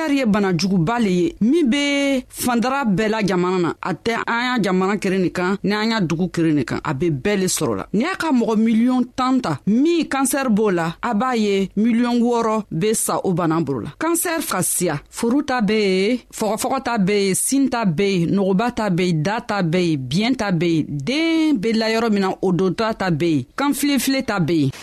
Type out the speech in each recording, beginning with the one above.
kansɛri ye bana juguba le ye min be fandara bɛɛ la jamana na a tɛ an y'a jamana kere nin kan ni an y'a dugu kere nin kan a be bɛɛ le sɔrɔ la ni y'a ka mɔgɔ miliyɔn tan ta min kansɛri b'o la a b'a ye miliyɔn wɔɔrɔ be sa o bana boro la kansɛri ka siya furu ta be ye fɔgɔfɔgɔ ta be ye sin ta be ye nogoba ta be ye da ta be ye biyɛn ta be ye den be la yɔrɔ min na o dota ta be ye kanfilefile ta be ye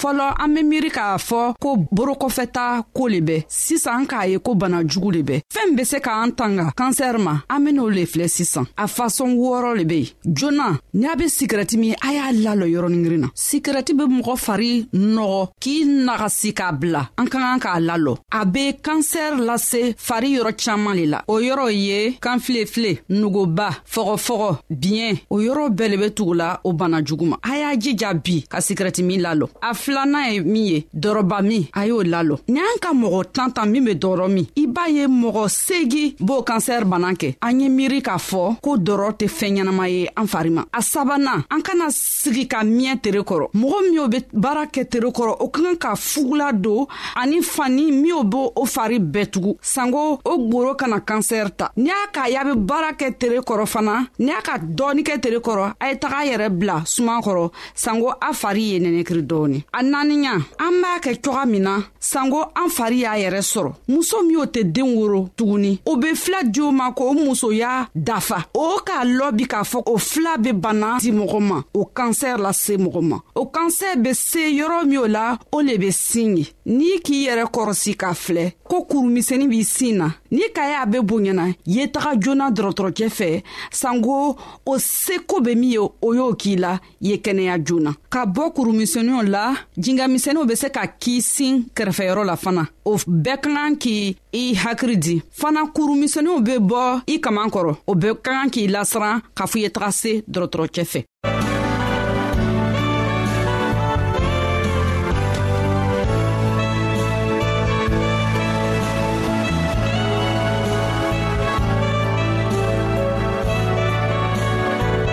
fɔlɔ an be miiri k'a fɔ ko borokɔfɛta ko le bɛ sisan k'a ye ko bana jugu le bɛ fɛɛn be se k'an tanga kansɛr ma an ben'o le filɛ sisan a fasɔn wɔɔrɔ le be yen joona ni a be sigirɛti min a y'a lalɔ yɔrɔningirin na sigirɛti be mɔgɔ fari nɔgɔ k'i nagasi k'a bila an ka kan k'a lalɔ a be kansɛr lase fari yɔrɔ caaman le la o yɔrɔ ye kanfilefile nugoba fɔgɔfɔgɔ biɲɛ o yɔrɔ bɛɛ le be tugu la o bana juguma a y'a jija bi ka sikirɛti min lalɔ a filanan ye min ye dɔrɔba min a y'o lalɔ ni an ka mɔgɔ tantan min be dɔrɔ min i b'a ye mɔgɔ segi b'o kansɛr bana kɛ an ye miiri k'a fɔ ko dɔrɔ tɛ fɛɛn ɲɛnama ye an fari ma a sabanan an kana sigi ka miɲɛ tere kɔrɔ mɔgɔ minw be baara kɛ tere kɔrɔ o ka kan ka fugula don ani fani minw be o fari bɛɛ tugu sanko o gworo kana kansɛr ta ni y'a k'a y'a be baara kɛ tere kɔrɔ fana ni y'a ka dɔɔni kɛ tere kɔrɔ a ye taga a yɛrɛ bila suman kɔrɔ sanko a fari ye nɛnɛkiri dɔɔni a naaniya an b'a kɛ coga min na sanko an fari y'a yɛrɛ sɔrɔ muso min o tɛ den woro tuguni o be fila di o ma k'o musoya dafa o k'a lɔ bi k'a fɔ o fila be bana di mɔgɔ ma o kansɛr lase mɔgɔ ma o kansɛr be se yɔrɔ min o la o le be sin ye n'i k'i yɛrɛ kɔrɔsi k'a filɛ ko kurumisɛnin b'i sin na n'i ka ye a be bonyana ye taga joona dɔrɔtɔrɔcɛ fɛ sanko o seko be min ye o y'o k'i la ye kɛnɛya joona ka bɔ kurumisɛnninw la jingamisɛnninw be se ka kisin kɛrɛfɛyɔrɔ la fana o bɛɛ ka kan k'i i hakiri di fana kurumisɛnninw be bɔ i kaman kɔrɔ o bɛɛ ka kan k'i lasiran k'a fɔ i ye taga se dɔrɔtɔrɔcɛ fɛ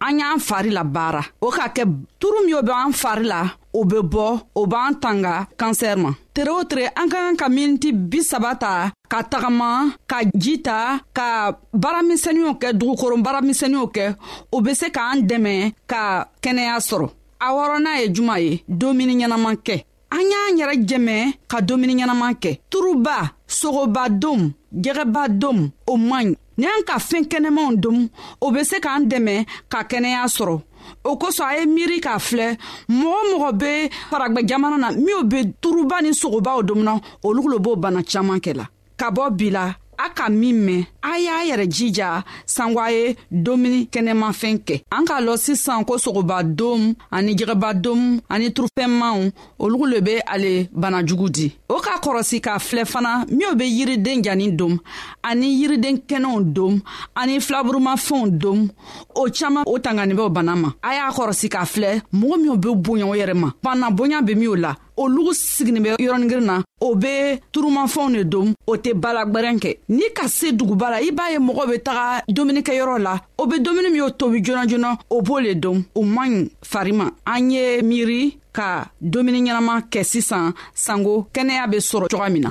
an y'an fari la baara o k'a kɛ turu min o bɛ an fari la o bɛ bɔ o b'an tanga kansɛri ma tere o tere an ka kan ka miniti bisaba ta ka tagama ka ji ta ka baaramisɛnninw kɛ dugukoro baaramisɛnninw kɛ o bɛ se k'an dɛmɛ ka kɛnɛya sɔrɔ a wɔɔrɔnan ye juma ye domuni ɲɛnaman kɛ an y'an yɛrɛ jɛmɛ ka dumuni ɲɛnaman kɛ turuba sogoba dom jɛgɛba dom o man ɲi ni an ka fɛn kɛnɛmanw dom o bɛ se k'an dɛmɛ ka kɛnɛya sɔrɔ o kosɔn a ye miiri k'a filɛ mɔgɔ mɔgɔ bɛ paragbɛ jamana na minw bɛ turuba ni sogobaw domina olu lo b'o bana caman kɛ la ka bɔ bi la a ka min mɛn a y'a yɛrɛ jija sanwa ye domuni kɛnɛmafɛn kɛ an k'a lɔ sisan ko sogoba dom ani jɛgɛba dom ani turufɛnmanw olu le be ale bana jugu di o k'a kɔrɔsi k'a filɛ fana minw be yiriden jani dom ani yiriden kɛnɛw dom ani filaburumafɛnw dom o caaman o tanganibɛw bana ma a y'a kɔrɔsi k'a filɛ mɔgɔ minw be boɲa o yɛrɛ ma banna boɲa be minw la o lugu siginin bɛ yɔrɔningirin na o bɛ turumafɛnw de don o tɛ balagwɛrɛn kɛ ni ka se duguba la i b'a ye mɔgɔ bɛ taga dumunikɛyɔrɔ la o bɛ dumuni min o tobi joona joona o b'o le don o man ɲi fari ma an ye miiri ka dumuni ɲɛnama kɛ sisan sanko kɛnɛya bɛ sɔrɔ cogoya min na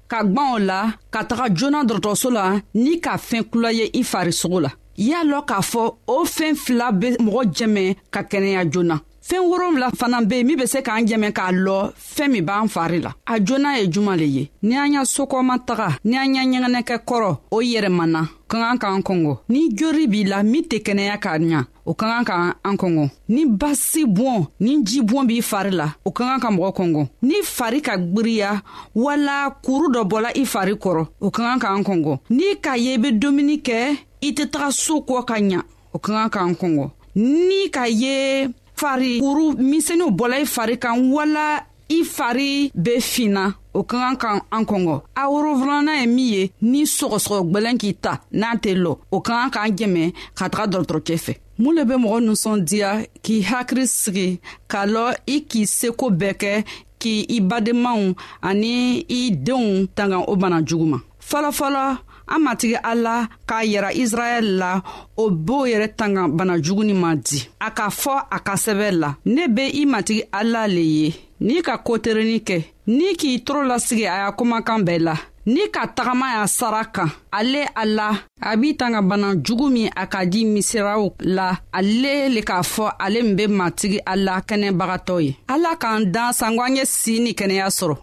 ka gwan o la ka taga joona dɔrɔtɔrɔso la ni ka fɛn kula ye i farisogo la y'a lɔn k'a fɔ o fɛn fila be mɔgɔ jɛmɛ ka kɛnɛya joona fɛɛn wolonfila fana be yen min be se k'an jɛmɛ k'a lɔ fɛɛn min b'an fari la a joona ye juman le ye ni an y'a sokɔma taga ni an y'a ɲɛgɛnɛkɛ kɔrɔ o yɛrɛmana ka kan k'an kɔngɔ ni jori b'i la min tɛ kɛnɛya k'a ɲa o ka kan ka an kɔngɔ ni basi bɔn ni ji bɔn b'i fari la o ka kan ka mɔgɔ kɔngɔ ni fari ka gbiriya wala kuru dɔ bɔla i fari kɔrɔ o ka kan ka an kɔngɔ n'i k'a ye i be dumuni kɛ i tɛ taga so kɔ ka ɲa o ka kan ka an kɔngɔ ni k'a ye fari kuru misɛniw bɔla i fari kan wala i fari be finna o ka kan ka an kɔngɔ a worofilana ye min ye ni sɔgɔsɔgɔ gwɛlɛn k'i ta n'a tɛ lɔ o ka kan k'an jɛmɛ ka taga dɔrɔtɔrɔkɛ fɛ mun le be mɔgɔ ninsɔndiya k'i hakili sigi k'a lɔ i k'i seko bɛɛ kɛ k'i i badenmaw ani i denw tanga o bana jugu ma fɔlɔfɔlɔ an matigi ala k'a yira israɛl la o b'o yɛrɛ tanga bana jugu ni ma di a k'a fɔ a ka sɛbɛ la ne be i matigi ala le ye n'i ka koterennin kɛ ni k'i toro lasigi a y'a kumakan bɛɛ la ni ka tagama y'a sara kan ale a la a b'i tanga bana jugu min a ka di misiraw la ale le k'a fɔ ale min be matigi a la kɛnɛbagatɔ ye ala k'an dan sanko an ye si ni kɛnɛya sɔrɔ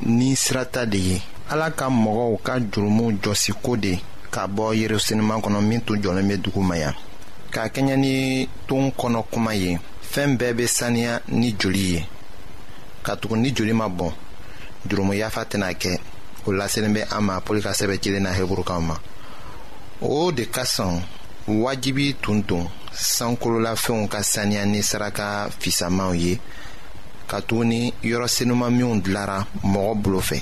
ni sirata de ye ala ka mɔgɔw ka jurumuw jɔsiko de ka bɔ yerusalema kɔnɔ min tun jɔlen bɛ dugu ma yan ka kɛɲɛ ni ton kɔnɔ kuma ye fɛn bɛɛ bɛ saniya ni joli ye katugu ni joli ma bɔn jurumu yafa tɛna kɛ o laselen bɛ an ma pɔli ka sɛbɛn cilen na heburukaw ma o de ka sɔn wajibi tun don sankololafɛnw ka saniya ni saraka fisamanw ye ka tugu ni yɔrɔ senuma minw dilara mɔgɔ bolo fɛ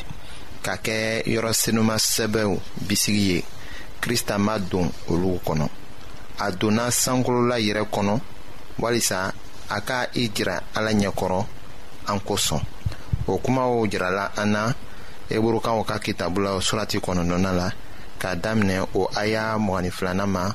ka kɛ yɔrɔ senuma sɛbɛw bisigi ye krista ma don olu kɔnɔ a donna sankolola yɛrɛ kɔnɔ walisa a ka i jira ala ɲɛkɔrɔ an kosɔn o kumaw jirala an na eburukaw ka kitabu la surati kɔnɔnɔna la k'a daminɛ o aya mɔgɔnin filanan ma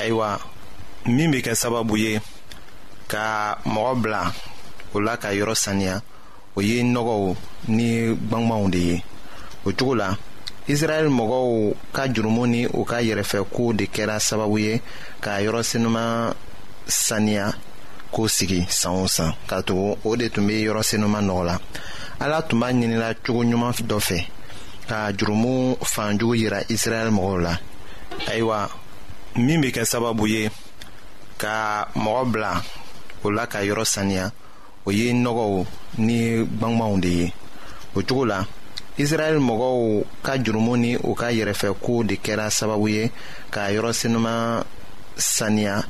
ayiwa min bɛ kɛ sababu ye ka mɔgɔ bila o la ka yɔrɔ saniya o ye nɔgɔw ni gbangbanw de ye o cogo la israɛl mɔgɔw ka jurumu ni u ka yɛrɛfɛko de kɛra sababu ye ka yɔrɔ senuma saniya ko sigi san o san ka tugu o de tun bɛ yɔrɔ senuma nɔgɔ la ala tun b'a ɲinila cogo ɲuman dɔ fɛ ka jurumu fanjugu yira israɛl mɔgɔw la ayiwa min bɛ kɛ sababu ye ka mɔgɔ bila o la ka yɔrɔ saniya o ye nɔgɔw ni gbangbangw de ye o cogo la israɛl mɔgɔw ka jurumu ni u ka yɛrɛfɛkow de kɛra sababu ye ka yɔrɔ senuma saniya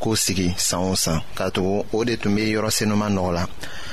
ko sigi san o san ka tugu o de tun bɛ yɔrɔ senuma nɔgɔ la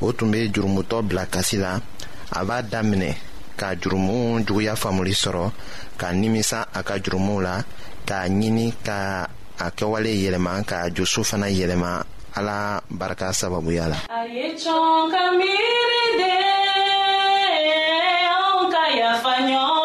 o tun bɛ jurumutɔ bila kasi la a b'a daminɛ ka jurumu juguya faamuli sɔrɔ ka nimisa a ka jurumuw la k'a ɲini ka a kɛwale yɛlɛma ka joso fana yɛlɛma ala barika sababuya la a ye cɔn ka miiri de anw ka yafa ɲɔgɔn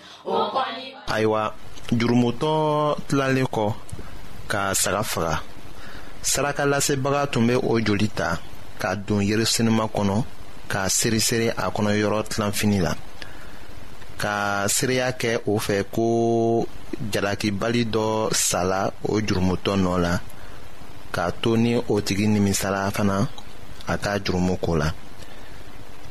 ayiwa jurumutɔ tilalen kɔ ka saga faga saraka lasebaga tun bɛ o joli ta ka don yerusalema kɔnɔ ka seresere a kɔnɔ yɔrɔ tilanfini la ka seereya kɛ o fɛ ko jalakibali dɔ sala o jurumutɔ nɔ la k'a to ni o tigi nimisala fana a ka jurumu ko la